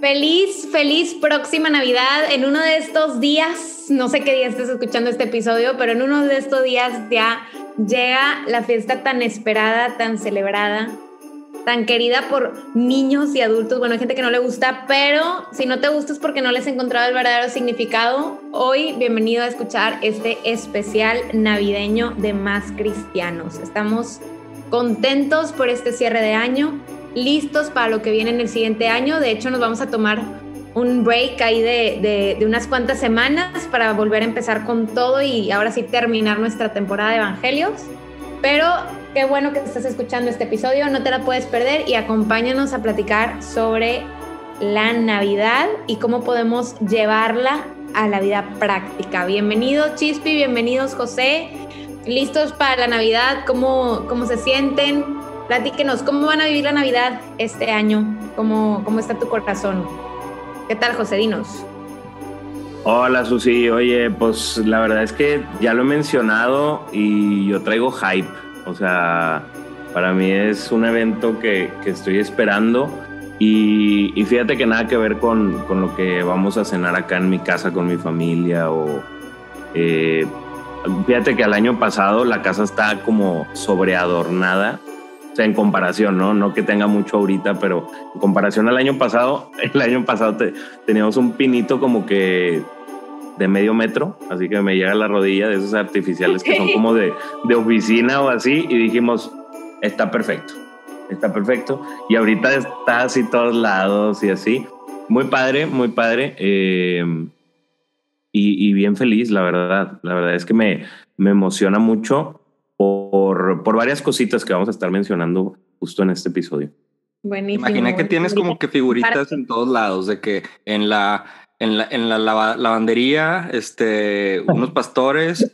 Feliz, feliz próxima Navidad. En uno de estos días, no sé qué día estés escuchando este episodio, pero en uno de estos días ya llega la fiesta tan esperada, tan celebrada, tan querida por niños y adultos. Bueno, hay gente que no le gusta, pero si no te gusta es porque no les he encontrado el verdadero significado. Hoy, bienvenido a escuchar este especial navideño de Más Cristianos. Estamos contentos por este cierre de año listos para lo que viene en el siguiente año. De hecho, nos vamos a tomar un break ahí de, unas cuantas semanas para volver a empezar con todo y ahora sí terminar nuestra temporada de Evangelios. Pero qué bueno que estás escuchando este episodio, no te la puedes perder y acompáñanos a platicar sobre la Navidad y cómo podemos llevarla a la vida práctica. Bienvenidos Chispi, bienvenidos José, listos para la Navidad, ¿cómo, cómo se sienten? Platíquenos, ¿cómo van a vivir la Navidad este año? ¿Cómo, cómo está tu corazón? ¿Qué tal, José? Dinos. Hola, Susi. Oye, pues la verdad es que ya lo he mencionado y yo traigo hype. O sea, para mí es un evento que, que estoy esperando. Y, fíjate que nada que ver con, con, lo que vamos a cenar acá en mi casa con mi familia o... Eh, fíjate que el año pasado la casa está como sobreadornada en comparación, ¿no? No que tenga mucho ahorita, pero en comparación al año pasado, el año pasado teníamos un pinito como que de medio metro, así que me llega a la rodilla de esos artificiales que son como de, de oficina o así, y dijimos, está perfecto, está perfecto. Y ahorita está así todos lados y así. Muy padre, muy padre. Eh, y, y, bien feliz, la verdad. La verdad es que me, me emociona mucho por, por varias cositas que vamos a estar mencionando justo en este episodio. Buenísimo. Imagina que tienes como que figuritas en todos lados, de que en la en la, en la lavandería, este, unos pastores.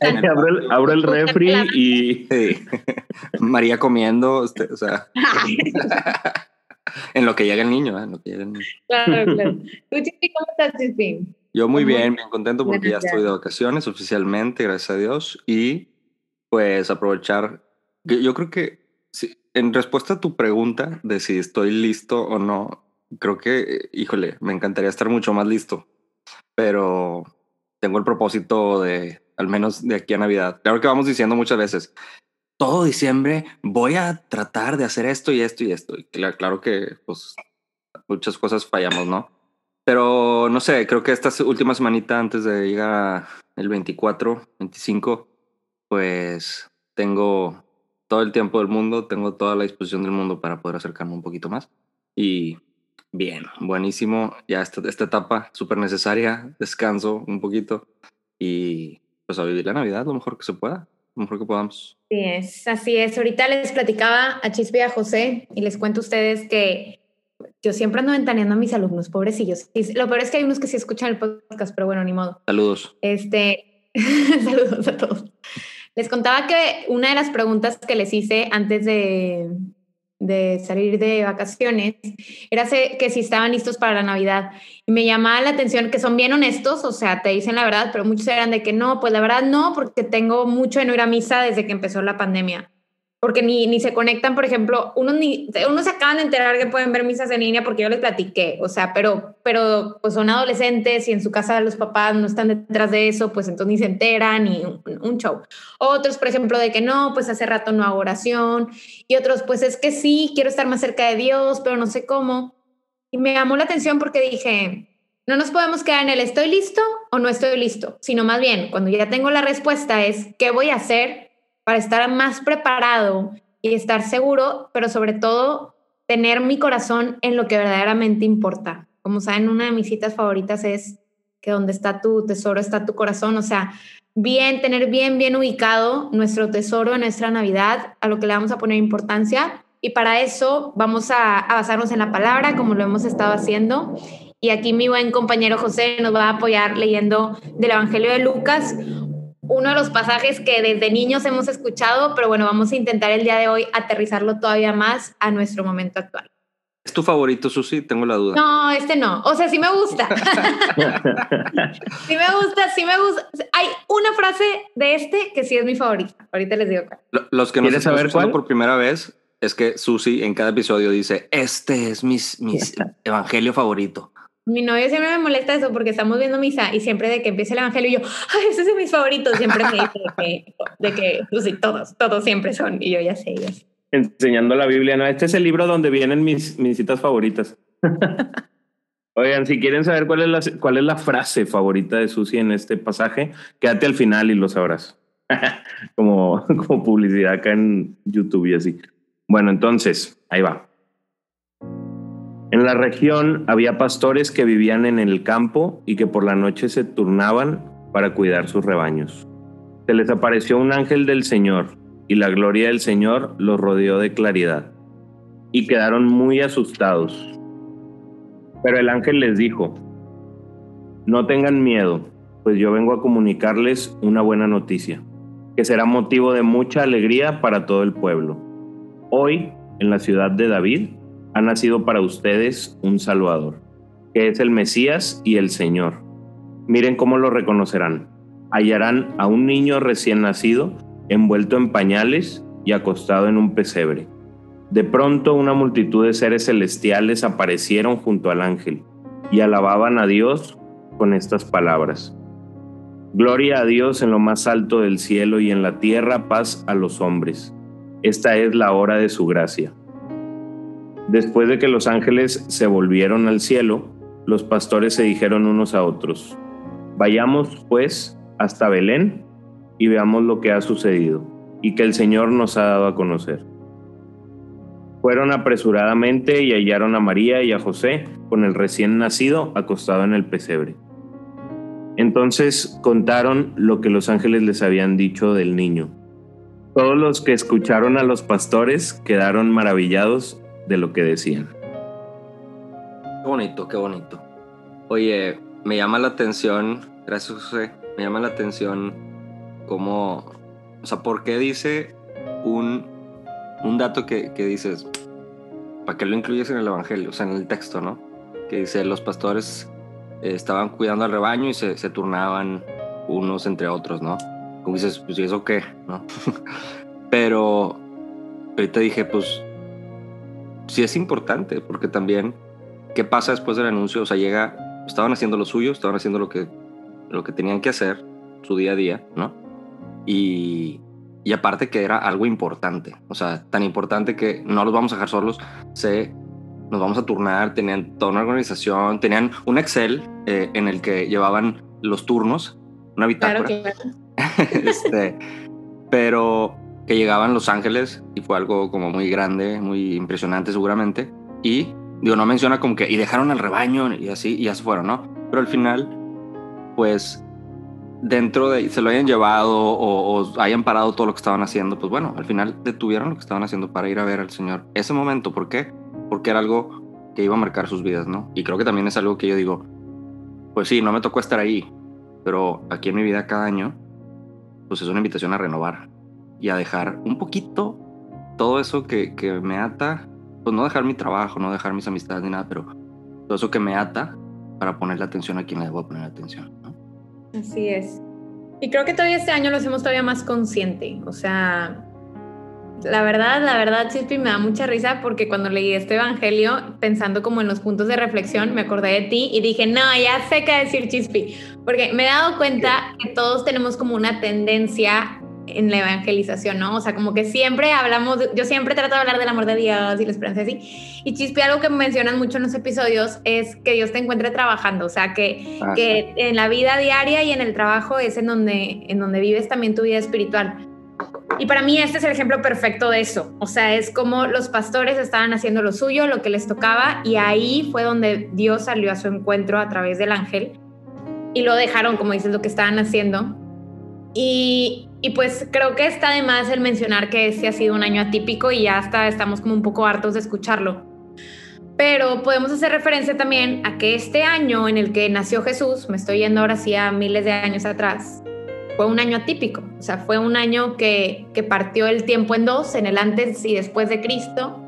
abro, el, refri y María comiendo, este, o sea, en lo que llega el niño, ¿eh? en lo que llega el niño. Claro, claro. ¿Tú, Chipi, cómo estás, Chipi? Yo muy bien, bien contento porque ya estoy de vacaciones oficialmente, gracias a Dios, y pues aprovechar. Yo creo que en respuesta a tu pregunta de si estoy listo o no, creo que, híjole, me encantaría estar mucho más listo, pero tengo el propósito de, al menos de aquí a Navidad. Claro que vamos diciendo muchas veces, todo diciembre voy a tratar de hacer esto y esto y esto. Claro que pues muchas cosas fallamos, ¿no? Pero no sé, creo que esta última semanita antes de llegar el 24, 25, pues tengo todo el tiempo del mundo, tengo toda la disposición del mundo para poder acercarme un poquito más. Y bien, buenísimo. Ya esta, esta etapa súper necesaria, descanso un poquito y pues a vivir la Navidad lo mejor que se pueda, lo mejor que podamos. Sí, es, así es. Ahorita les platicaba a Chispi y a José y les cuento a ustedes que yo siempre ando ventaneando a mis alumnos, pobrecillos. Y lo peor es que hay unos que sí escuchan el podcast, pero bueno, ni modo. Saludos. Este, saludos a todos. Les contaba que una de las preguntas que les hice antes de, de salir de vacaciones era que si estaban listos para la Navidad. Y me llamaba la atención que son bien honestos, o sea, te dicen la verdad, pero muchos eran de que no, pues la verdad no, porque tengo mucho de no ir a misa desde que empezó la pandemia porque ni, ni se conectan, por ejemplo, unos, ni, unos se acaban de enterar que pueden ver misas en línea porque yo les platiqué, o sea, pero, pero pues son adolescentes y en su casa los papás no están detrás de eso, pues entonces ni se enteran y un, show. Otros, por ejemplo, de que no, pues hace rato no hago oración y otros, pues es que sí, quiero estar más cerca de Dios, pero no sé cómo. Y me llamó la atención porque dije, no nos podemos quedar en el estoy listo o no estoy listo, sino más bien, cuando ya tengo la respuesta es, ¿qué voy a hacer para estar más preparado y estar seguro, pero sobre todo tener mi corazón en lo que verdaderamente importa. Como saben, una de mis citas favoritas es que donde está tu tesoro está tu corazón, o sea, bien, tener bien, bien ubicado nuestro tesoro, nuestra Navidad, a lo que le vamos a poner importancia. Y para eso vamos a, a basarnos en la palabra, como lo hemos estado haciendo. Y aquí mi buen compañero José nos va a apoyar leyendo del Evangelio de Lucas, uno de los pasajes que desde niños hemos escuchado, pero bueno, vamos a intentar el día de hoy aterrizarlo todavía más a nuestro momento actual. ¿Es tu favorito, Susi? Tengo la duda. No, este no. O sea, sí me gusta. sí me gusta, sí me gusta. Hay una frase de este que sí es mi favorita. Ahorita les digo cuál. Los que nos están escuchando por primera vez es que Susi en cada episodio dice, este es mi evangelio favorito. Mi novio siempre me molesta eso porque estamos viendo misa y siempre de que empieza el evangelio yo, ay, ese es de mis favoritos, siempre me dice de que, de que pues todos, todos siempre son. Y yo ya sé, ya sé enseñando la Biblia. No, este es el libro donde vienen mis, mis citas favoritas. Oigan, si quieren saber cuál es, la, cuál es la frase favorita de Susi en este pasaje, quédate al final y lo sabrás. como, como publicidad acá en YouTube y así. Bueno, entonces, ahí va. En la región había pastores que vivían en el campo y que por la noche se turnaban para cuidar sus rebaños. Se les apareció un ángel del Señor y la gloria del Señor los rodeó de claridad, y quedaron muy asustados. Pero el ángel les dijo, no tengan miedo, pues yo vengo a comunicarles una buena noticia, que será motivo de mucha alegría para todo el pueblo. Hoy, en la ciudad de David, ha nacido para ustedes un Salvador, que es el Mesías y el Señor. Miren cómo lo reconocerán. Hallarán a un niño recién nacido envuelto en pañales y acostado en un pesebre. De pronto una multitud de seres celestiales aparecieron junto al ángel y alababan a Dios con estas palabras. Gloria a Dios en lo más alto del cielo y en la tierra paz a los hombres. Esta es la hora de su gracia. Después de que los ángeles se volvieron al cielo, los pastores se dijeron unos a otros, Vayamos pues hasta Belén y veamos lo que ha sucedido y que el Señor nos ha dado a conocer. Fueron apresuradamente y hallaron a María y a José con el recién nacido acostado en el pesebre. Entonces contaron lo que los ángeles les habían dicho del niño. Todos los que escucharon a los pastores quedaron maravillados de lo que decían. Qué bonito, qué bonito. Oye, me llama la atención, gracias José, me llama la atención cómo, o sea, ¿por qué dice un, un dato que, que dices, ¿para qué lo incluyes en el Evangelio? O sea, en el texto, ¿no? Que dice, los pastores eh, estaban cuidando al rebaño y se, se, turnaban unos entre otros, ¿no? Como dices, pues, ¿y eso qué? ¿No? Pero ahorita dije, pues, sí es importante, porque también, ¿qué pasa después del anuncio? O sea, llega, estaban haciendo lo suyo, estaban haciendo lo que, lo que tenían que hacer, su día a día, ¿no? Y, y aparte que era algo importante, o sea, tan importante que no los vamos a dejar solos, se, nos vamos a turnar, tenían toda una organización, tenían un Excel eh, en el que llevaban los turnos, una bitácora. este, pero que llegaban Los Ángeles y fue algo como muy grande, muy impresionante seguramente. Y digo, no menciona como que y dejaron al rebaño y así y ya se fueron, ¿no? Pero al final, pues dentro de, se lo hayan llevado o, hayan parado todo lo que estaban haciendo, pues bueno, al final detuvieron lo que estaban haciendo para ir a ver al Señor. Ese momento, ¿por qué? Porque era algo que iba a marcar sus vidas, ¿no? Y creo que también es algo que yo digo, pues sí, no me tocó estar ahí, pero aquí en mi vida cada año, pues es una invitación a renovar y a dejar un poquito todo eso que, que me ata, pues no dejar mi trabajo, no dejar mis amistades ni nada, pero todo eso que me ata para ponerle atención a quien le debo poner atención. Así es. Y creo que todavía este año lo hacemos todavía más consciente. O sea, la verdad, la verdad, Chispi, me da mucha risa porque cuando leí este evangelio, pensando como en los puntos de reflexión, me acordé de ti y dije, no, ya sé qué decir Chispi. Porque me he dado cuenta que todos tenemos como una tendencia en la evangelización, ¿no? O sea, como que siempre hablamos, yo siempre trato de hablar del amor de Dios y la esperanza así. Y Chispi, algo que mencionan mucho en los episodios es que Dios te encuentre trabajando, o sea, que, que en la vida diaria y en el trabajo es en donde, en donde vives también tu vida espiritual. Y para mí este es el ejemplo perfecto de eso. O sea, es como los pastores estaban haciendo lo suyo, lo que les tocaba, y ahí fue donde Dios salió a su encuentro a través del ángel y lo dejaron, como dices, lo que estaban haciendo. Y, y pues creo que está de más el mencionar que este ha sido un año atípico y ya hasta estamos como un poco hartos de escucharlo. Pero podemos hacer referencia también a que este año en el que nació Jesús, me estoy yendo ahora sí a miles de años atrás, fue un año atípico. O sea, fue un año que, partió el tiempo en dos, en el antes y después de Cristo.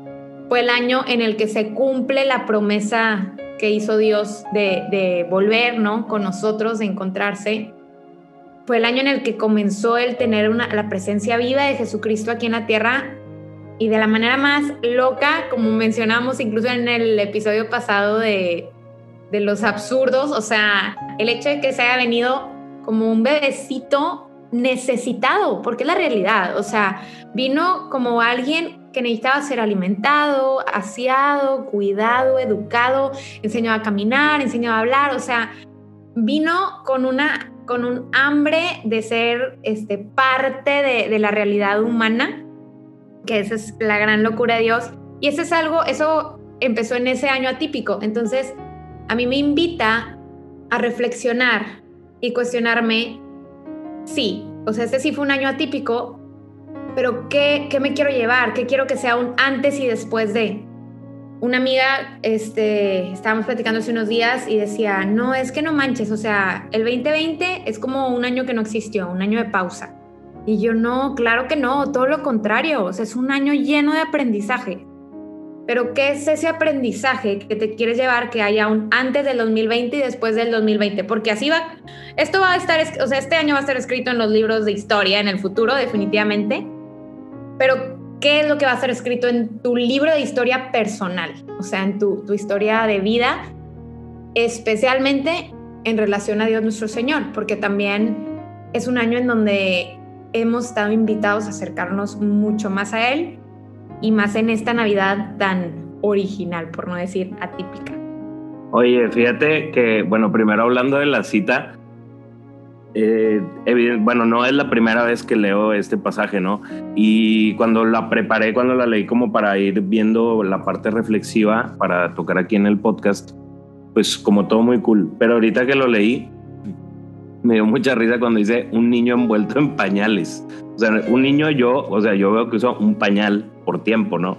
Fue el año en el que se cumple la promesa que hizo Dios de, de volver, ¿no? Con nosotros, de encontrarse. Fue el año en el que comenzó el tener la presencia viva de Jesucristo aquí en la tierra y de la manera más loca, como mencionamos incluso en el episodio pasado de, de los absurdos, o sea, el hecho de que se haya venido como un bebecito necesitado, porque es la realidad, o sea, vino como alguien que necesitaba ser alimentado, aseado, cuidado, educado, enseñado a caminar, enseñado a hablar, o sea, vino con una con un hambre de ser este, parte de, de la realidad humana que esa es la gran locura de Dios. Y eso es algo, eso empezó en ese año atípico. Entonces, a mí me invita a reflexionar y cuestionarme, sí, o sea, este sí fue un año atípico, pero ¿qué, qué me quiero llevar? ¿Qué quiero que sea un antes y después de? Una amiga, este, estábamos platicando hace unos días y decía, no, es que no manches, o sea, el 2020 es como un año que no existió, un año de pausa. Y yo no, claro que no, todo lo contrario, o sea, es un año lleno de aprendizaje. Pero ¿qué es ese aprendizaje que te quieres llevar que haya un antes del 2020 y después del 2020? Porque así va, esto va a estar, o sea, este año va a estar escrito en los libros de historia en el futuro, definitivamente. Pero ¿qué es lo que va a estar escrito en tu libro de historia personal? O sea, en tu, tu historia de vida, especialmente en relación a Dios nuestro Señor, porque también es un año en donde hemos estado invitados a acercarnos mucho más a Él y más en esta Navidad tan original, por no decir atípica. Oye, fíjate que, bueno, primero hablando de la cita, eh, bueno, no es la primera vez que leo este pasaje, ¿no? Y cuando la preparé, cuando la leí como para ir viendo la parte reflexiva para tocar aquí en el podcast, pues como todo muy cool. Pero ahorita que lo leí, me dio mucha risa cuando dice un niño envuelto en pañales. O sea, un niño yo, o sea, yo veo que usa un pañal por tiempo, ¿no?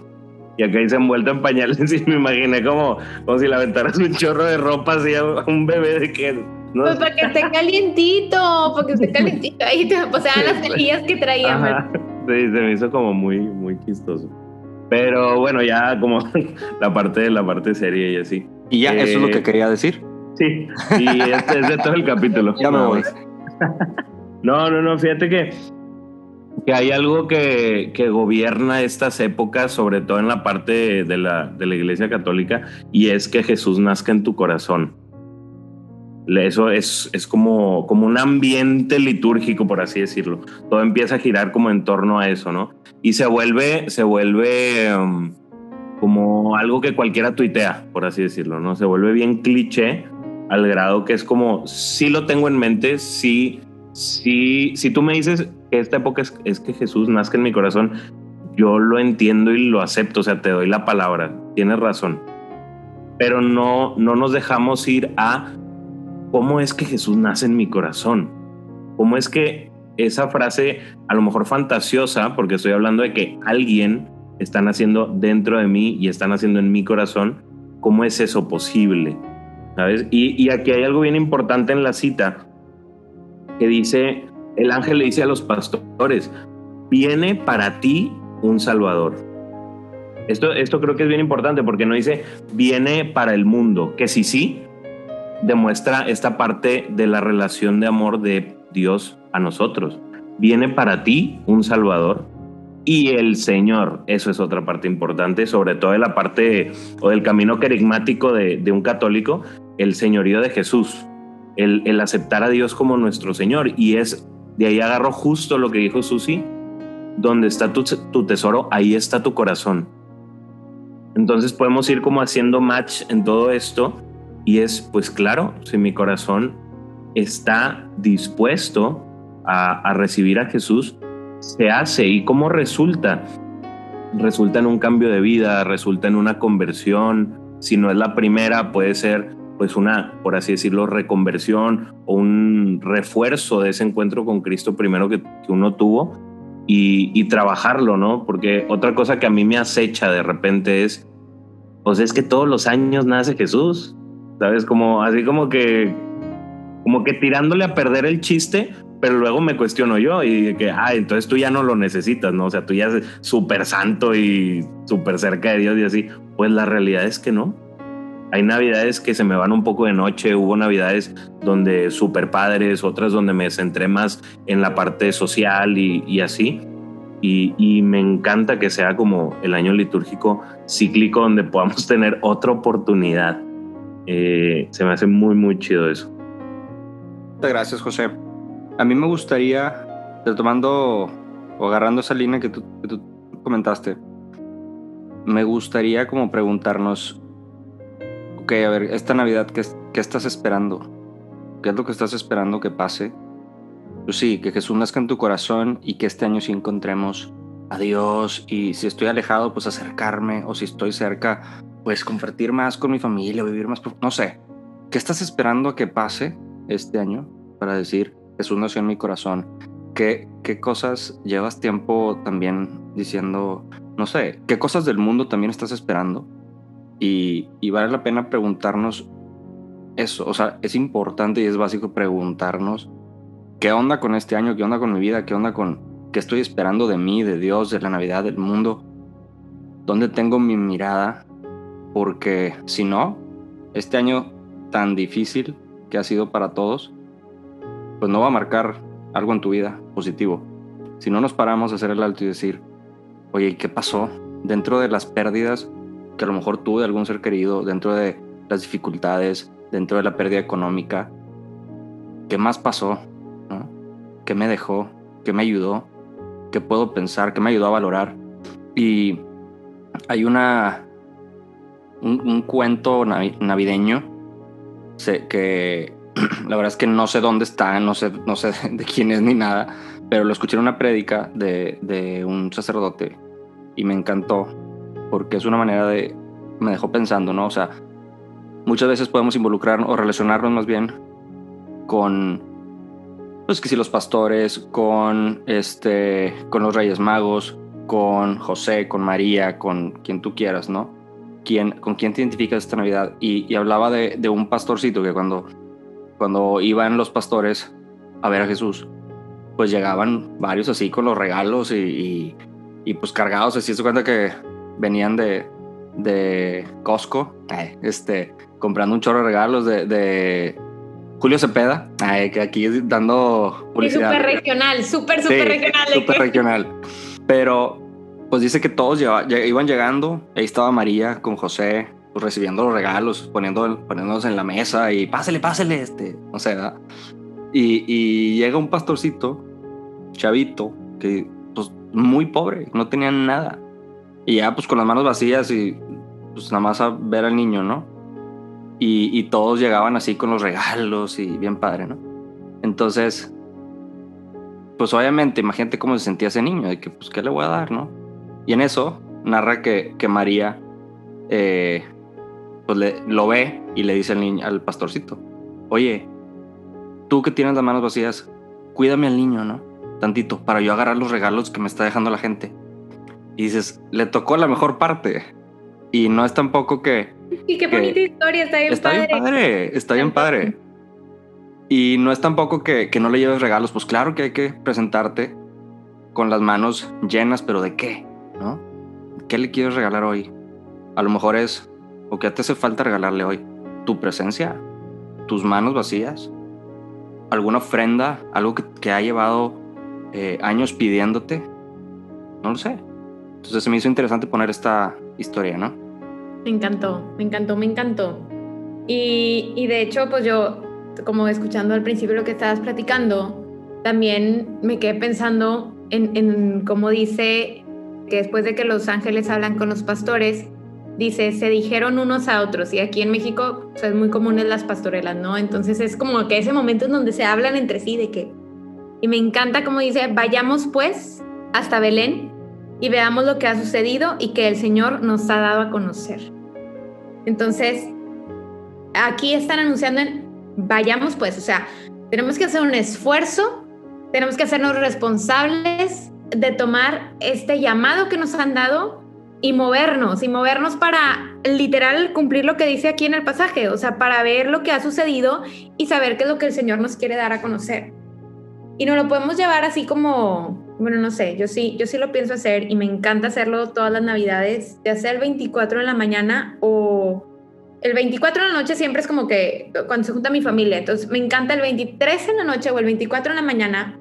Y acá dice envuelto en pañales y me imaginé como, como si le aventaras un chorro de ropa así a un bebé de que... ¿no? Pues para que esté calientito, porque esté calientito. Ahí te, o sea, las semillas que traía. Sí, se me hizo como muy, muy chistoso. Pero bueno, ya como la parte de la parte seria y así. Y ya, eso es lo que eh, quería decir. Sí, y este es de todo el capítulo. Ya me voy. No, no, no, fíjate que, que hay algo que, que, gobierna estas épocas, sobre todo en la parte de la, de la Iglesia Católica, y es que Jesús nazca en tu corazón. Eso es, es como, como un ambiente litúrgico, por así decirlo. Todo empieza a girar como en torno a eso, ¿no? Y se vuelve, se vuelve um, como algo que cualquiera tuitea, por así decirlo, ¿no? Se vuelve bien cliché al grado que es como, sí lo tengo en mente, sí, sí, si tú me dices que esta época es, que Jesús nazca en mi corazón, yo lo entiendo y lo acepto, o sea, te doy la palabra, tienes razón. Pero no, no nos dejamos ir a cómo es que Jesús nace en mi corazón. Cómo es que esa frase, a lo mejor fantasiosa, porque estoy hablando de que alguien está naciendo dentro de mí y está naciendo en mi corazón, ¿cómo es eso posible? Y, aquí hay algo bien importante en la cita que dice, el ángel le dice a los pastores, viene para ti un salvador. Esto, esto creo que es bien importante porque no dice, viene para el mundo, que sí, sí, demuestra esta parte de la relación de amor de Dios a nosotros. Viene para ti un Salvador y el Señor. Eso es otra parte importante, sobre todo de la parte o del camino carismático de, un católico, el señorío de Jesús, el, aceptar a Dios como nuestro Señor. Y es, de ahí agarro justo lo que dijo Susi, donde está tu, tu tesoro, ahí está tu corazón. Entonces podemos ir como haciendo match en todo esto y es, pues claro, si mi corazón está dispuesto a, recibir a Jesús, se hace y cómo resulta. Resulta en un cambio de vida, resulta en una conversión. Si no es la primera, puede ser pues una, por así decirlo, reconversión o un refuerzo de ese encuentro con Cristo primero que, uno tuvo y, trabajarlo, ¿no? Porque otra cosa que a mí me acecha de repente es, pues es que todos los años nace Jesús, ¿sabes? Como así como que, como que tirándole a perder el chiste, pero luego me cuestiono yo y que, ah, entonces tú ya no lo necesitas, ¿no? O sea, tú ya eres súper santo y súper cerca de Dios y así. Pues la realidad es que no. Hay navidades que se me van un poco de noche, hubo navidades donde súper padres, otras donde me centré más en la parte social y, así. Y, me encanta que sea como el año litúrgico cíclico donde podamos tener otra oportunidad. Eh, se me hace muy, muy chido eso. Muchas gracias, José. A mí me gustaría, retomando o agarrando esa línea que tú, que tú comentaste, me gustaría como preguntarnos, ok, a ver, esta Navidad, ¿qué, ¿qué, estás esperando? ¿Qué es lo que estás esperando que pase? Pues sí, que Jesús nazca en tu corazón y que este año sí encontremos a Dios y si estoy alejado, pues acercarme o si estoy cerca, pues compartir más con mi familia, vivir más, no sé. ¿Qué estás esperando a que pase este año para decir Jesús nació en mi corazón? ¿Qué, qué cosas llevas tiempo también diciendo, no sé, qué cosas del mundo también estás esperando? Y, vale la pena preguntarnos eso, o sea, es importante y es básico preguntarnos qué onda con este año, qué onda con mi vida, qué onda con qué estoy esperando de mí, de Dios, de la Navidad, del mundo, dónde tengo mi mirada, porque si no, este año tan difícil que ha sido para todos, pues no va a marcar algo en tu vida positivo. Si no nos paramos a hacer el alto y decir, oye, ¿qué pasó? Dentro de las pérdidas, que a lo mejor tuve de algún ser querido, dentro de las dificultades, dentro de la pérdida económica, ¿qué más pasó? ¿Qué me dejó? ¿Qué me ayudó? ¿Qué puedo pensar? ¿Qué me ayudó a valorar? Y hay una un, cuento navideño que la verdad es que no sé dónde está, no sé, no sé de quién es ni nada, pero lo escuché en una prédica de, de un sacerdote y me encantó porque es una manera de, me dejó pensando, ¿no? O sea, muchas veces podemos involucrarnos o relacionarnos más bien con, pues que si los pastores, con, este, con los Reyes Magos, con José, con María, con quien tú quieras, ¿no? ¿Quién, ¿Con quién te identificas esta Navidad? Y, hablaba de, de, un pastorcito que cuando, cuando iban los pastores a ver a Jesús, pues llegaban varios así con los regalos y, y, pues cargados, así se cuenta que venían de, de Costco, este, comprando un chorro de regalos de, Julio Cepeda, que aquí dando publicidad. Súper regional, súper, súper regional. Súper regional. Pero, pues dice que todos iban llegando, ahí estaba María con José, pues, recibiendo los regalos, poniendo, poniéndolos en la mesa y pásele, pásele, este, no sé, y llega un pastorcito, chavito, que pues muy pobre, no tenía nada y ya pues con las manos vacías y pues nada más a ver al niño, ¿no? Y, y todos llegaban así con los regalos y bien padre, ¿no? Entonces, pues obviamente imagínate cómo se sentía ese niño, de que pues qué le voy a dar, ¿no? Y en eso narra que, que María eh, pues le, lo ve y le dice al, niño, al pastorcito, oye, tú que tienes las manos vacías, cuídame al niño, ¿no? Tantito, para yo agarrar los regalos que me está dejando la gente y dices, le tocó la mejor parte. Y no es tampoco que... Y qué bonita historia, está bien está padre. Bien padre. Está bien padre. Y no es tampoco que, que no le lleves regalos, pues claro que hay que presentarte con las manos llenas, pero ¿de qué? ¿No? ¿Qué le quieres regalar hoy? A lo mejor es, o qué te hace falta regalarle hoy, tu presencia, tus manos vacías, alguna ofrenda, algo que, que ha llevado eh, años pidiéndote, no lo sé. Entonces se me hizo interesante poner esta historia, ¿no? Me encantó, me encantó, me encantó. Y, y de hecho, pues yo, como escuchando al principio lo que estabas platicando, también me quedé pensando en, en cómo dice que después de que los ángeles hablan con los pastores, dice, se dijeron unos a otros. Y aquí en México pues, es muy común en las pastorelas, ¿no? Entonces es como que ese momento en donde se hablan entre sí de que... Y me encanta como dice, vayamos pues hasta Belén y veamos lo que ha sucedido y que el Señor nos ha dado a conocer. Entonces, aquí están anunciando en, vayamos pues, o sea, tenemos que hacer un esfuerzo, tenemos que hacernos responsables de tomar este llamado que nos han dado y movernos, y movernos para literal cumplir lo que dice aquí en el pasaje, o sea, para ver lo que ha sucedido y saber qué es lo que el Señor nos quiere dar a conocer. Y no lo podemos llevar así como, bueno, no sé, yo sí, yo sí lo pienso hacer y me encanta hacerlo todas las navidades, ya sea el 24 en la mañana o el 24 en la noche siempre es como que cuando se junta mi familia, entonces me encanta el 23 en la noche o el 24 en la mañana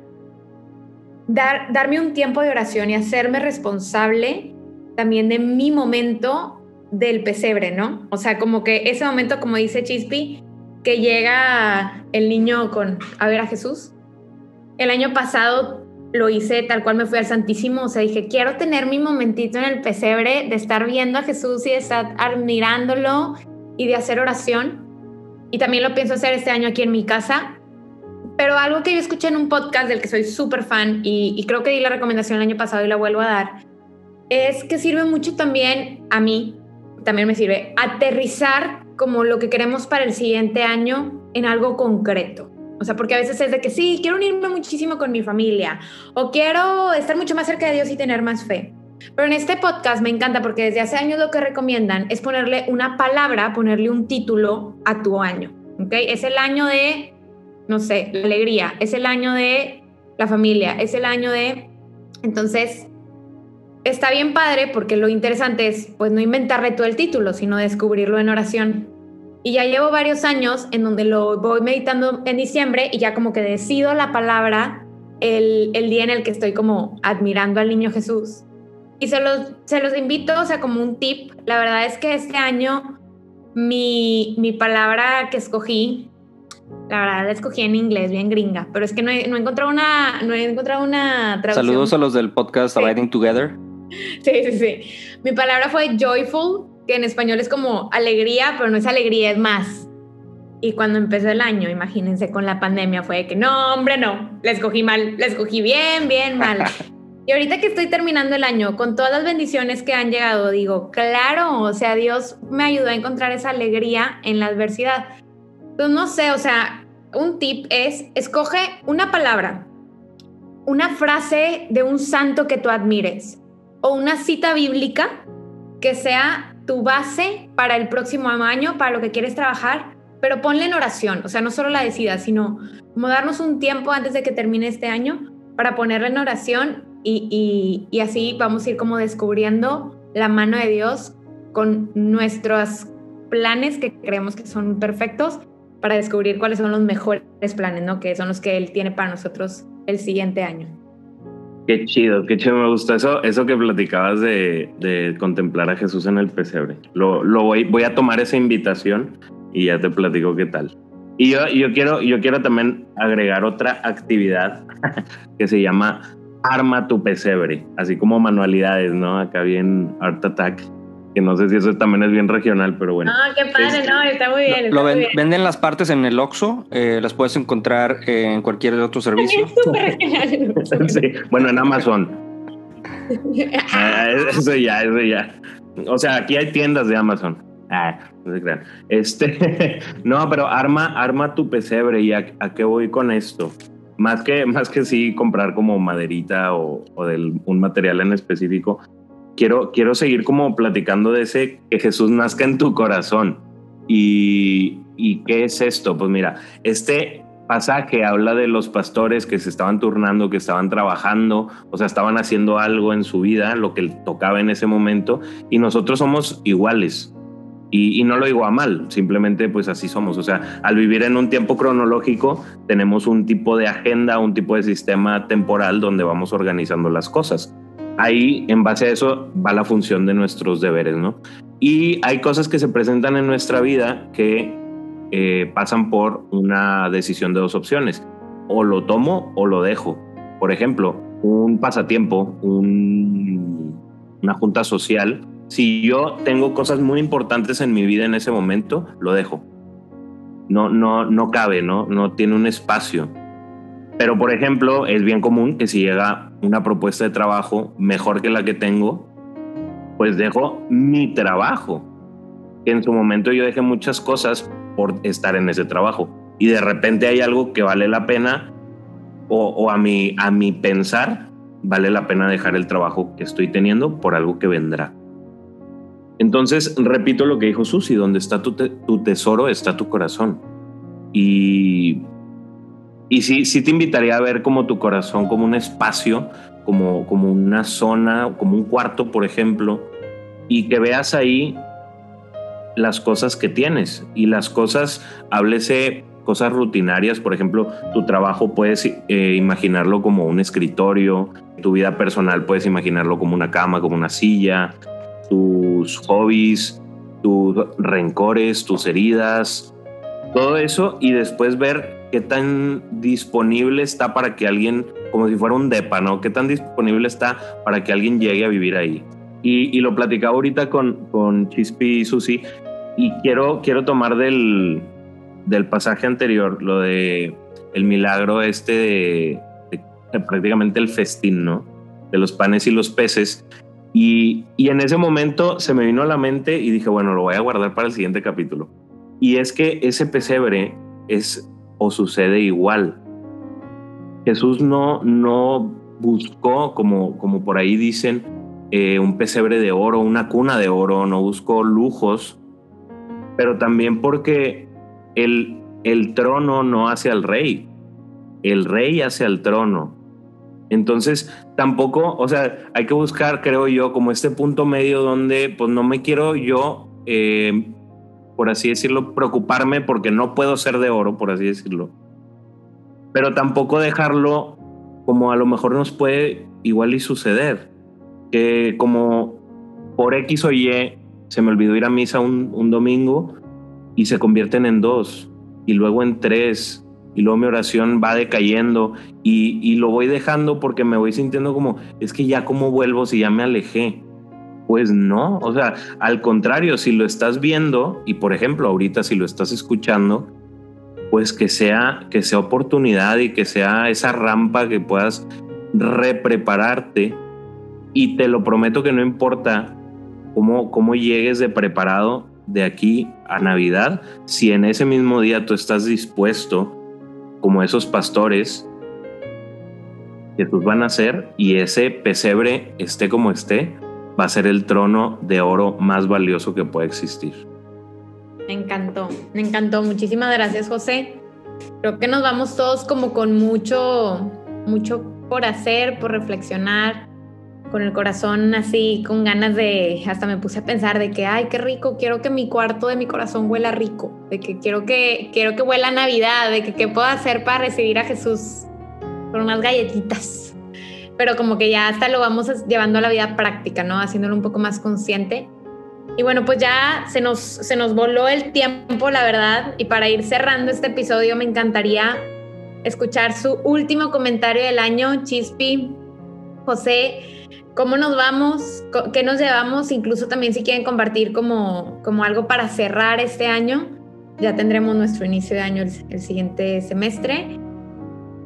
dar, darme un tiempo de oración y hacerme responsable también de mi momento del pesebre, ¿no? O sea, como que ese momento, como dice Chispi, que llega el niño con a ver a Jesús. El año pasado lo hice tal cual me fui al Santísimo, o sea, dije, quiero tener mi momentito en el pesebre de estar viendo a Jesús y de estar admirándolo y de hacer oración. Y también lo pienso hacer este año aquí en mi casa. Pero algo que yo escuché en un podcast del que soy súper fan y, creo que di la recomendación el año pasado y la vuelvo a dar, es que sirve mucho también a mí, también me sirve, aterrizar como lo que queremos para el siguiente año en algo concreto. O sea, porque a veces es de que sí, quiero unirme muchísimo con mi familia o quiero estar mucho más cerca de Dios y tener más fe. Pero en este podcast me encanta porque desde hace años lo que recomiendan es ponerle una palabra, ponerle un título a tu año. ¿ok? Es el año de, no sé, la alegría, es el año de la familia, es el año de... Entonces, está bien padre porque lo interesante es pues no inventarle todo el título, sino descubrirlo en oración. Y ya llevo varios años en donde lo voy meditando en diciembre y ya como que decido la palabra el, el día en el que estoy como admirando al niño Jesús. Y se los, se los invito, o sea, como un tip. La verdad es que este año mi, mi palabra que escogí, la verdad la escogí en inglés, bien gringa, pero es que no he, no he encontrado una, no he encontrado una traducción. Saludos a los del podcast Abiding Together. Sí, sí, sí. Mi palabra fue joyful, que en español es como alegría, pero no es alegría, es más. Y cuando empezó el año, imagínense con la pandemia, fue que no, hombre, no, la escogí mal, la escogí bien, bien mal. Y ahorita que estoy terminando el año, con todas las bendiciones que han llegado, digo, claro, o sea, Dios me ayudó a encontrar esa alegría en la adversidad. Entonces, no sé, o sea, un tip es, escoge una palabra, una frase de un santo que tú admires o una cita bíblica que sea tu base para el próximo año, para lo que quieres trabajar, pero ponle en oración, o sea, no solo la decidas, sino como darnos un tiempo antes de que termine este año para ponerla en oración y, y, así vamos a ir como descubriendo la mano de Dios con nuestros planes que creemos que son perfectos para descubrir cuáles son los mejores planes, ¿no? Que son los que Él tiene para nosotros el siguiente año. Qué chido, qué chido, me gustó eso, eso que platicabas de, de contemplar a Jesús en el pesebre. Lo, lo, voy, a tomar esa invitación y ya te platico qué tal. Y yo, yo, quiero, yo quiero también agregar otra actividad que se llama Arma tu pesebre, así como manualidades, ¿no? Acá bien Art Attack que no sé si eso también es bien regional, pero bueno. Ah, qué padre, no, está muy bien. Lo, venden las partes en el Oxxo, eh, las puedes encontrar en cualquier otro servicio. Es súper regional. sí, bueno, en Amazon. Ah, eso ya, eso ya. O sea, aquí hay tiendas de Amazon. Ah, no se crean. Este, no, pero arma, arma tu pesebre y a, qué voy con esto. Más que, más que sí comprar como maderita o, o del, un material en específico, quiero, quiero seguir como platicando de ese que Jesús nazca en tu corazón. ¿Y, ¿Y qué es esto? Pues mira, este pasaje habla de los pastores que se estaban turnando, que estaban trabajando, o sea, estaban haciendo algo en su vida, lo que tocaba en ese momento, y nosotros somos iguales. Y, no lo digo a mal, simplemente pues así somos. O sea, al vivir en un tiempo cronológico, tenemos un tipo de agenda, un tipo de sistema temporal donde vamos organizando las cosas ahí en base a eso va la función de nuestros deberes, ¿no? Y hay cosas que se presentan en nuestra vida que eh, pasan por una decisión de dos opciones. O lo tomo o lo dejo. Por ejemplo, un pasatiempo, una junta social. Si yo tengo cosas muy importantes en mi vida en ese momento, lo dejo. No, no, no cabe, ¿no? No tiene un espacio. Pero, por ejemplo, es bien común que si llega una propuesta de trabajo mejor que la que tengo, pues dejo mi trabajo. Que en su momento yo dejé muchas cosas por estar en ese trabajo. Y de repente hay algo que vale la pena, o, a, mi, a mi pensar, vale la pena dejar el trabajo que estoy teniendo por algo que vendrá. Entonces, repito lo que dijo Susi, donde está tu, tu tesoro, está tu corazón. Y, y sí, sí te invitaría a ver como tu corazón como un espacio, como, como una zona, como un cuarto, por ejemplo, y que veas ahí las cosas que tienes. Y las cosas, háblese cosas rutinarias, por ejemplo, tu trabajo puedes eh, imaginarlo como un escritorio, tu vida personal puedes imaginarlo como una cama, como una silla, tus hobbies, tus rencores, tus heridas, todo eso y después ver qué tan disponible está para que alguien, como si fuera un DEPA, ¿no? Qué tan disponible está para que alguien llegue a vivir ahí. Y, lo platicaba ahorita con, con Chispi y Susi y quiero, quiero tomar del, del pasaje anterior, lo de el milagro este de, prácticamente el festín, ¿no? De los panes y los peces. Y, y en ese momento se me vino a la mente y dije, bueno, lo voy a guardar para el siguiente capítulo. Y es que ese pesebre es o sucede igual. Jesús no, no buscó, como, como por ahí dicen, eh, un pesebre de oro, una cuna de oro, no buscó lujos, pero también porque el, el trono no hace al rey, el rey hace al trono. Entonces, tampoco, o sea, hay que buscar, creo yo, como este punto medio donde, pues no me quiero yo, eh, por así decirlo, preocuparme porque no puedo ser de oro, por así decirlo. Pero tampoco dejarlo como a lo mejor nos puede igual y suceder. Que como por X o Y se me olvidó ir a misa un, domingo y se convierten en dos y luego en tres y luego mi oración va decayendo y, y, lo voy dejando porque me voy sintiendo como, es que ya como vuelvo si ya me alejé. Pues no, o sea, al contrario, si lo estás viendo y por ejemplo ahorita si lo estás escuchando, pues que sea, que sea oportunidad y que sea esa rampa que puedas reprepararte. Y te lo prometo que no importa cómo, cómo llegues de preparado, de aquí a Navidad, si en ese mismo día tú estás dispuesto, como esos pastores, que tus van a hacer y ese pesebre, esté como esté, va a ser el trono de oro más valioso que puede existir. Me encantó, me encantó. Muchísimas gracias, José. Creo que nos vamos todos como con mucho, mucho por hacer, por reflexionar con el corazón así, con ganas de, hasta me puse a pensar de que, ay, qué rico, quiero que mi cuarto de mi corazón huela rico, de que quiero que, quiero que huela Navidad, de que qué puedo hacer para recibir a Jesús con unas galletitas. Pero como que ya hasta lo vamos llevando a la vida práctica, ¿no? Haciéndolo un poco más consciente. Y bueno, pues ya se nos, se nos voló el tiempo, la verdad. Y para ir cerrando este episodio, me encantaría escuchar su último comentario del año, Chispi. José, ¿Cómo nos vamos? ¿Qué nos llevamos? Incluso también si quieren compartir como, como algo para cerrar este año. Ya tendremos nuestro inicio de año el, siguiente semestre.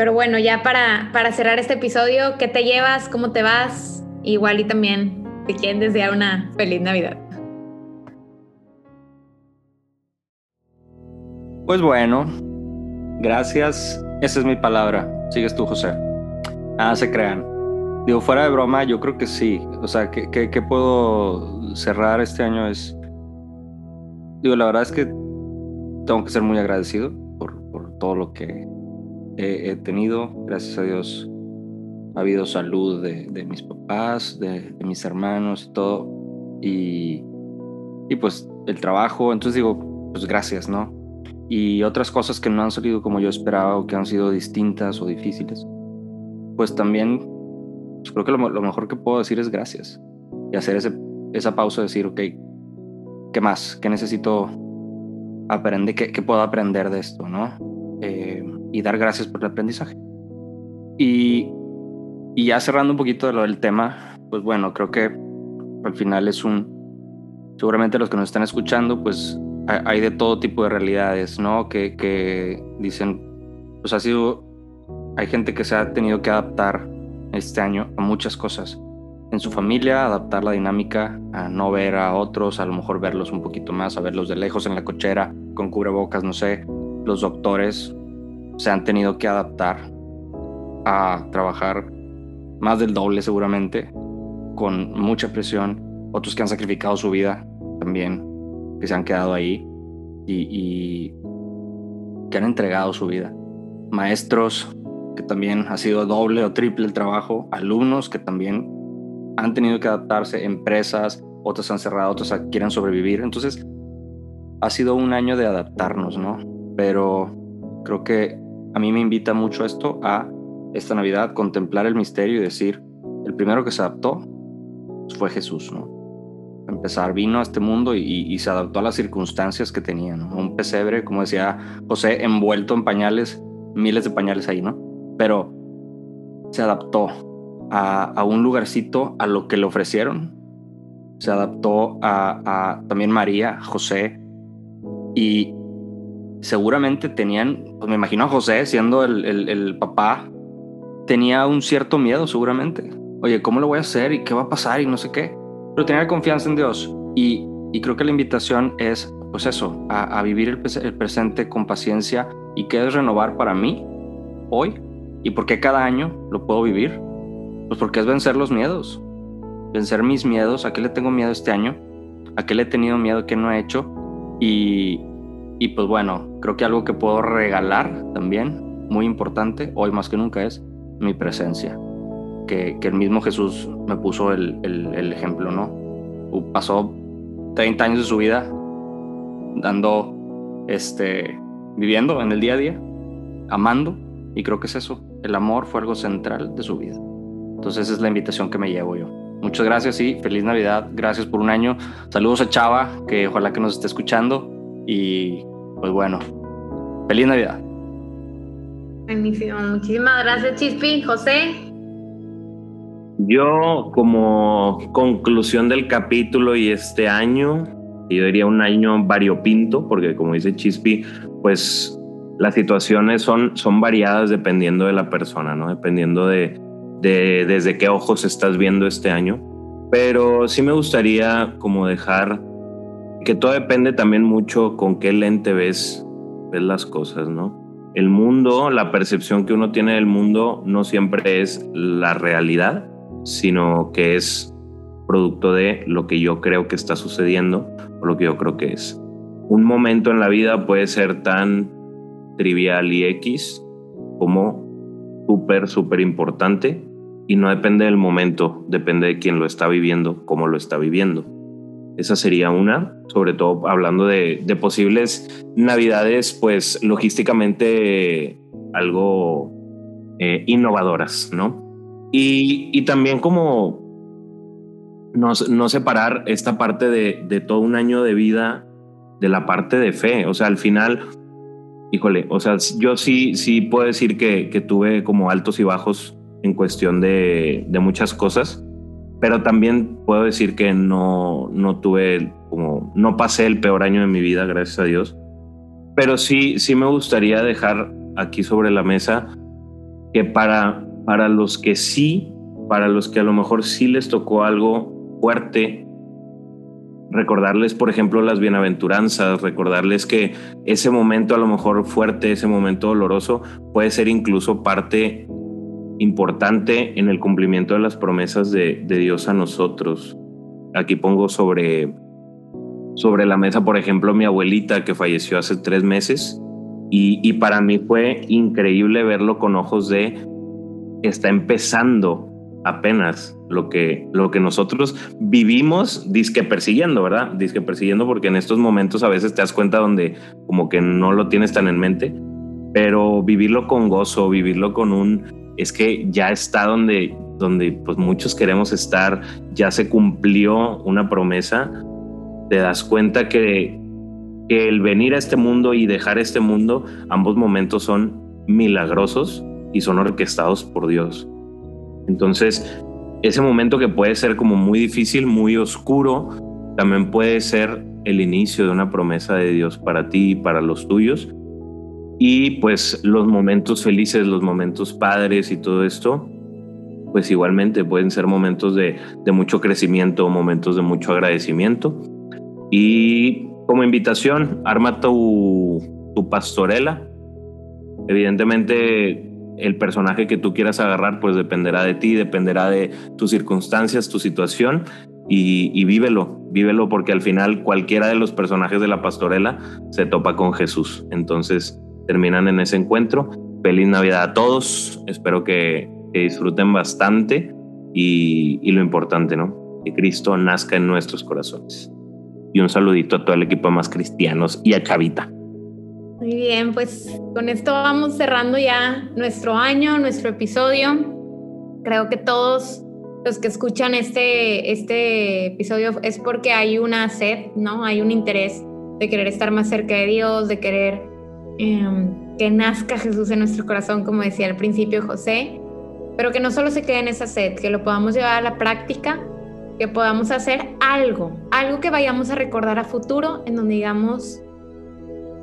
Pero bueno, ya para, para cerrar este episodio, ¿qué te llevas? ¿Cómo te vas? Igual y también te quieren desear una feliz Navidad. Pues bueno, gracias. Esa es mi palabra. Sigues tú, José. Nada se crean. Digo, fuera de broma, yo creo que sí. O sea, ¿qué, puedo cerrar este año? Es. Digo, la verdad es que tengo que ser muy agradecido por, por todo lo que he, tenido. Gracias a Dios ha habido salud de, de mis papás, de, de, mis hermanos todo. Y, y pues el trabajo. Entonces digo, pues gracias, ¿no? Y otras cosas que no han salido como yo esperaba o que han sido distintas o difíciles. Pues también pues creo que lo, mejor que puedo decir es gracias. Y hacer ese, esa pausa de decir, ok, ¿qué más? ¿Qué necesito aprender? ¿Qué, qué puedo aprender de esto? ¿no? Eh, y dar gracias por el aprendizaje. Y, y ya cerrando un poquito de lo del tema, pues bueno, creo que al final es un... Seguramente los que nos están escuchando, pues hay de todo tipo de realidades, ¿no? Que, que dicen, pues ha sido, hay gente que se ha tenido que adaptar este año a muchas cosas. En su familia, adaptar la dinámica a no ver a otros, a lo mejor verlos un poquito más, a verlos de lejos en la cochera, con cubrebocas, no sé. Los doctores se han tenido que adaptar a trabajar más del doble seguramente, con mucha presión. Otros que han sacrificado su vida también, que se han quedado ahí y, que han entregado su vida. Maestros que también ha sido doble o triple el trabajo, alumnos que también han tenido que adaptarse, empresas, otros han cerrado, otros quieren sobrevivir. Entonces, ha sido un año de adaptarnos, ¿no? Pero creo que a mí me invita mucho esto a esta Navidad, contemplar el misterio y decir, el primero que se adaptó fue Jesús, ¿no? empezar, vino a este mundo y, se adaptó a las circunstancias que tenía, ¿no? Un pesebre, como decía José, envuelto en pañales, miles de pañales ahí, ¿no? Pero se adaptó a, un lugarcito, a lo que le ofrecieron. Se adaptó a, también María, José, y seguramente tenían, pues me imagino a José siendo el, el papá, tenía un cierto miedo seguramente. Oye, ¿cómo lo voy a hacer? ¿Y qué va a pasar? Y no sé qué pero tener confianza en Dios. Y, creo que la invitación es, pues eso, a, vivir el, presente con paciencia y qué es renovar para mí hoy y por qué cada año lo puedo vivir. Pues porque es vencer los miedos, vencer mis miedos, a qué le tengo miedo este año, a qué le he tenido miedo, qué no he hecho. Y, y pues bueno, creo que algo que puedo regalar también, muy importante, hoy más que nunca, es mi presencia que, el mismo Jesús me puso el, el, ejemplo, ¿no? Pasó 30 años de su vida dando, este, viviendo en el día a día, amando, y creo que es eso, el amor fue algo central de su vida. Entonces es la invitación que me llevo yo. Muchas gracias y feliz Navidad. Gracias por un año. Saludos a Chava, que ojalá que nos esté escuchando. Y pues bueno, feliz Navidad. Buenísimo. Muchísimas gracias, Chispi. José. Yo, como conclusión del capítulo y este año, yo diría un año variopinto, porque como dice Chispi, pues las situaciones son, son variadas dependiendo de la persona, ¿no? Dependiendo de, de desde qué ojos estás viendo este año. Pero sí me gustaría como dejar que todo depende también mucho con qué lente ves, ves las cosas, ¿no? El mundo, la percepción que uno tiene del mundo no siempre es la realidad sino que es producto de lo que yo creo que está sucediendo o lo que yo creo que es. Un momento en la vida puede ser tan trivial y X como súper, súper importante y no depende del momento, depende de quién lo está viviendo, cómo lo está viviendo. Esa sería una, sobre todo hablando de, posibles navidades, pues logísticamente algo eh, innovadoras, ¿no? Y, también como no, no, separar esta parte de, de, todo un año de vida de la parte de fe. O sea, al final, híjole, o sea, yo sí, sí puedo decir que, que tuve como altos y bajos en cuestión de, de, muchas cosas, pero también puedo decir que no, no tuve como, no pasé el peor año de mi vida, gracias a Dios. Pero sí, sí me gustaría dejar aquí sobre la mesa que para para los que sí, para los que a lo mejor sí les tocó algo fuerte, recordarles, por ejemplo, las bienaventuranzas, recordarles que ese momento a lo mejor fuerte, ese momento doloroso, puede ser incluso parte importante en el cumplimiento de las promesas de, Dios a nosotros. Aquí pongo sobre, sobre la mesa, por ejemplo, mi abuelita que falleció hace tres meses y, para mí fue increíble verlo con ojos de está empezando apenas lo que, lo que nosotros vivimos disque persiguiendo, ¿verdad? Disque persiguiendo porque en estos momentos a veces te das cuenta donde como que no lo tienes tan en mente, pero vivirlo con gozo, vivirlo con un, es que ya está donde, donde pues muchos queremos estar, ya se cumplió una promesa, te das cuenta que, que el venir a este mundo y dejar este mundo, ambos momentos son milagrosos y son orquestados por Dios. Entonces, ese momento que puede ser como muy difícil, muy oscuro, también puede ser el inicio de una promesa de Dios para ti y para los tuyos. Y pues los momentos felices, los momentos padres y todo esto, pues igualmente pueden ser momentos de, mucho crecimiento, momentos de mucho agradecimiento. Y como invitación, arma tu, tu pastorela. Evidentemente, el personaje que tú quieras agarrar, pues dependerá de ti, dependerá de tus circunstancias, tu situación, y, y, vívelo, vívelo porque al final cualquiera de los personajes de la pastorela se topa con Jesús. Entonces terminan en ese encuentro. Feliz Navidad a todos, espero que, disfruten bastante y, y, lo importante, ¿no? Que Cristo nazca en nuestros corazones. Y un saludito a todo el equipo de más cristianos y a Chavita. Muy bien, pues con esto vamos cerrando ya nuestro año, nuestro episodio. Creo que todos los que escuchan este, este episodio es porque hay una sed, ¿no? Hay un interés de querer estar más cerca de Dios, de querer em, que nazca Jesús en nuestro corazón, como decía al principio José, pero que no solo se quede en esa sed, que lo podamos llevar a la práctica, que podamos hacer algo, algo que vayamos a recordar a futuro, en donde digamos,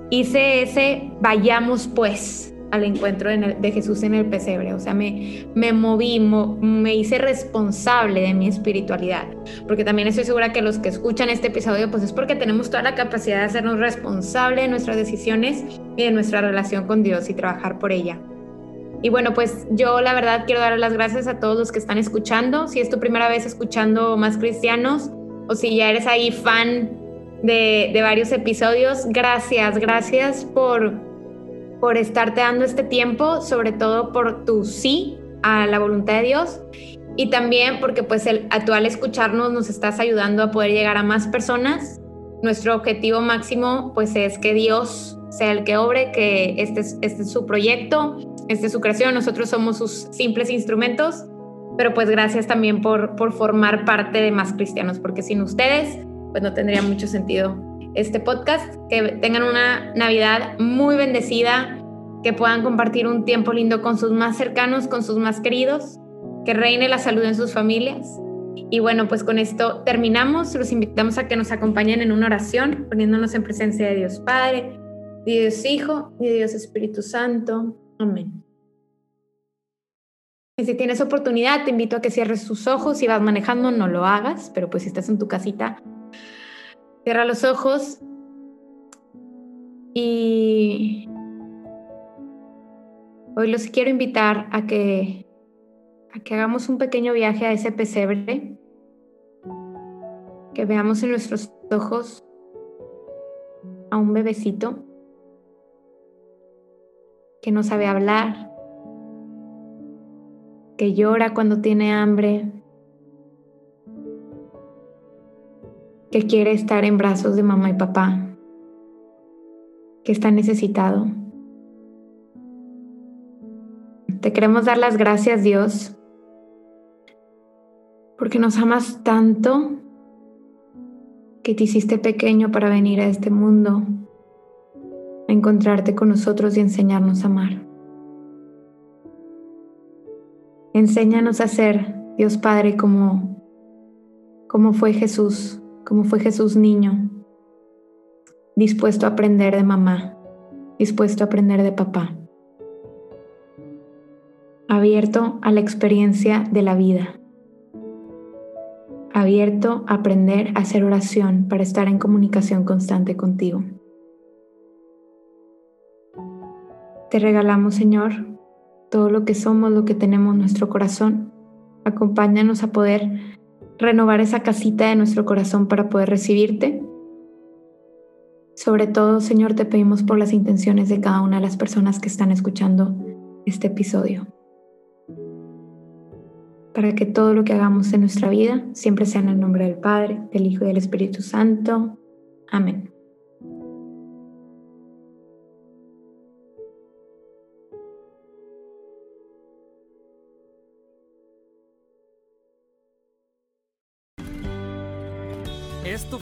hice ese vayamos pues, al encuentro de Jesús en el pesebre. O sea, me, me moví, me hice responsable de mi espiritualidad. Porque también estoy segura que los que escuchan este episodio, pues es porque tenemos toda la capacidad de hacernos responsable de nuestras decisiones y de nuestra relación con Dios y trabajar por ella. Y bueno, pues yo la verdad quiero dar las gracias a todos los que están escuchando. Si es tu primera vez escuchando Más Cristianos o si ya eres ahí fan de, de varios episodios, gracias, gracias por por estarte dando este tiempo, sobre todo por tu sí a la voluntad de Dios y también porque pues el actual escucharnos nos estás ayudando a poder llegar a más personas. Nuestro objetivo máximo pues es que Dios sea el que obre, que este es, este es su proyecto, este es su creación, nosotros somos sus simples instrumentos, pero pues gracias también por, por formar parte de más cristianos, porque sin ustedes pues no tendría mucho sentido este podcast. Que tengan una Navidad muy bendecida, que puedan compartir un tiempo lindo con sus más cercanos, con sus más queridos, que reine la salud en sus familias. Y bueno, pues con esto terminamos. Los invitamos a que nos acompañen en una oración, poniéndonos en presencia de Dios Padre, Dios Hijo y Dios Espíritu Santo. Amén. Y si tienes oportunidad, te invito a que cierres tus ojos. Si vas manejando, no lo hagas, pero pues si estás en tu casita, Cierra los ojos y hoy los quiero invitar a que, a que hagamos un pequeño viaje a ese pesebre, que veamos en nuestros ojos a un bebecito que no sabe hablar, que llora cuando tiene hambre, que quiere estar en brazos de mamá y papá, que está necesitado. Te queremos dar las gracias, Dios, porque nos amas tanto que te hiciste pequeño para venir a este mundo, a encontrarte con nosotros y enseñarnos a amar. Enséñanos a ser, Dios Padre, como, como fue Jesús, como fue Jesús niño, dispuesto a aprender de mamá, dispuesto a aprender de papá, abierto a la experiencia de la vida, abierto a aprender a hacer oración para estar en comunicación constante contigo. Te regalamos, Señor, todo lo que somos, lo que tenemos en nuestro corazón. Acompáñanos a poder renovar esa casita de nuestro corazón para poder recibirte. Sobre todo, Señor, te pedimos por las intenciones de cada una de las personas que están escuchando este episodio. Para que todo lo que hagamos en nuestra vida siempre sea en el nombre del Padre, del Hijo y del Espíritu Santo. Amén.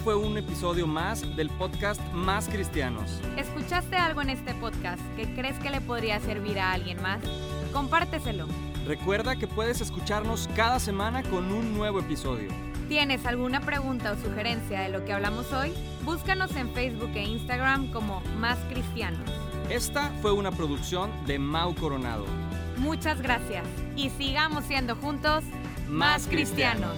Fue un episodio más del podcast Más Cristianos. ¿Escuchaste algo en este podcast que crees que le podría servir a alguien más? Compárteselo. Recuerda que puedes escucharnos cada semana con un nuevo episodio. ¿Tienes alguna pregunta o sugerencia de lo que hablamos hoy? Búscanos en Facebook e Instagram como Más Cristianos. Esta fue una producción de Mau Coronado. Muchas gracias y sigamos siendo juntos más cristianos.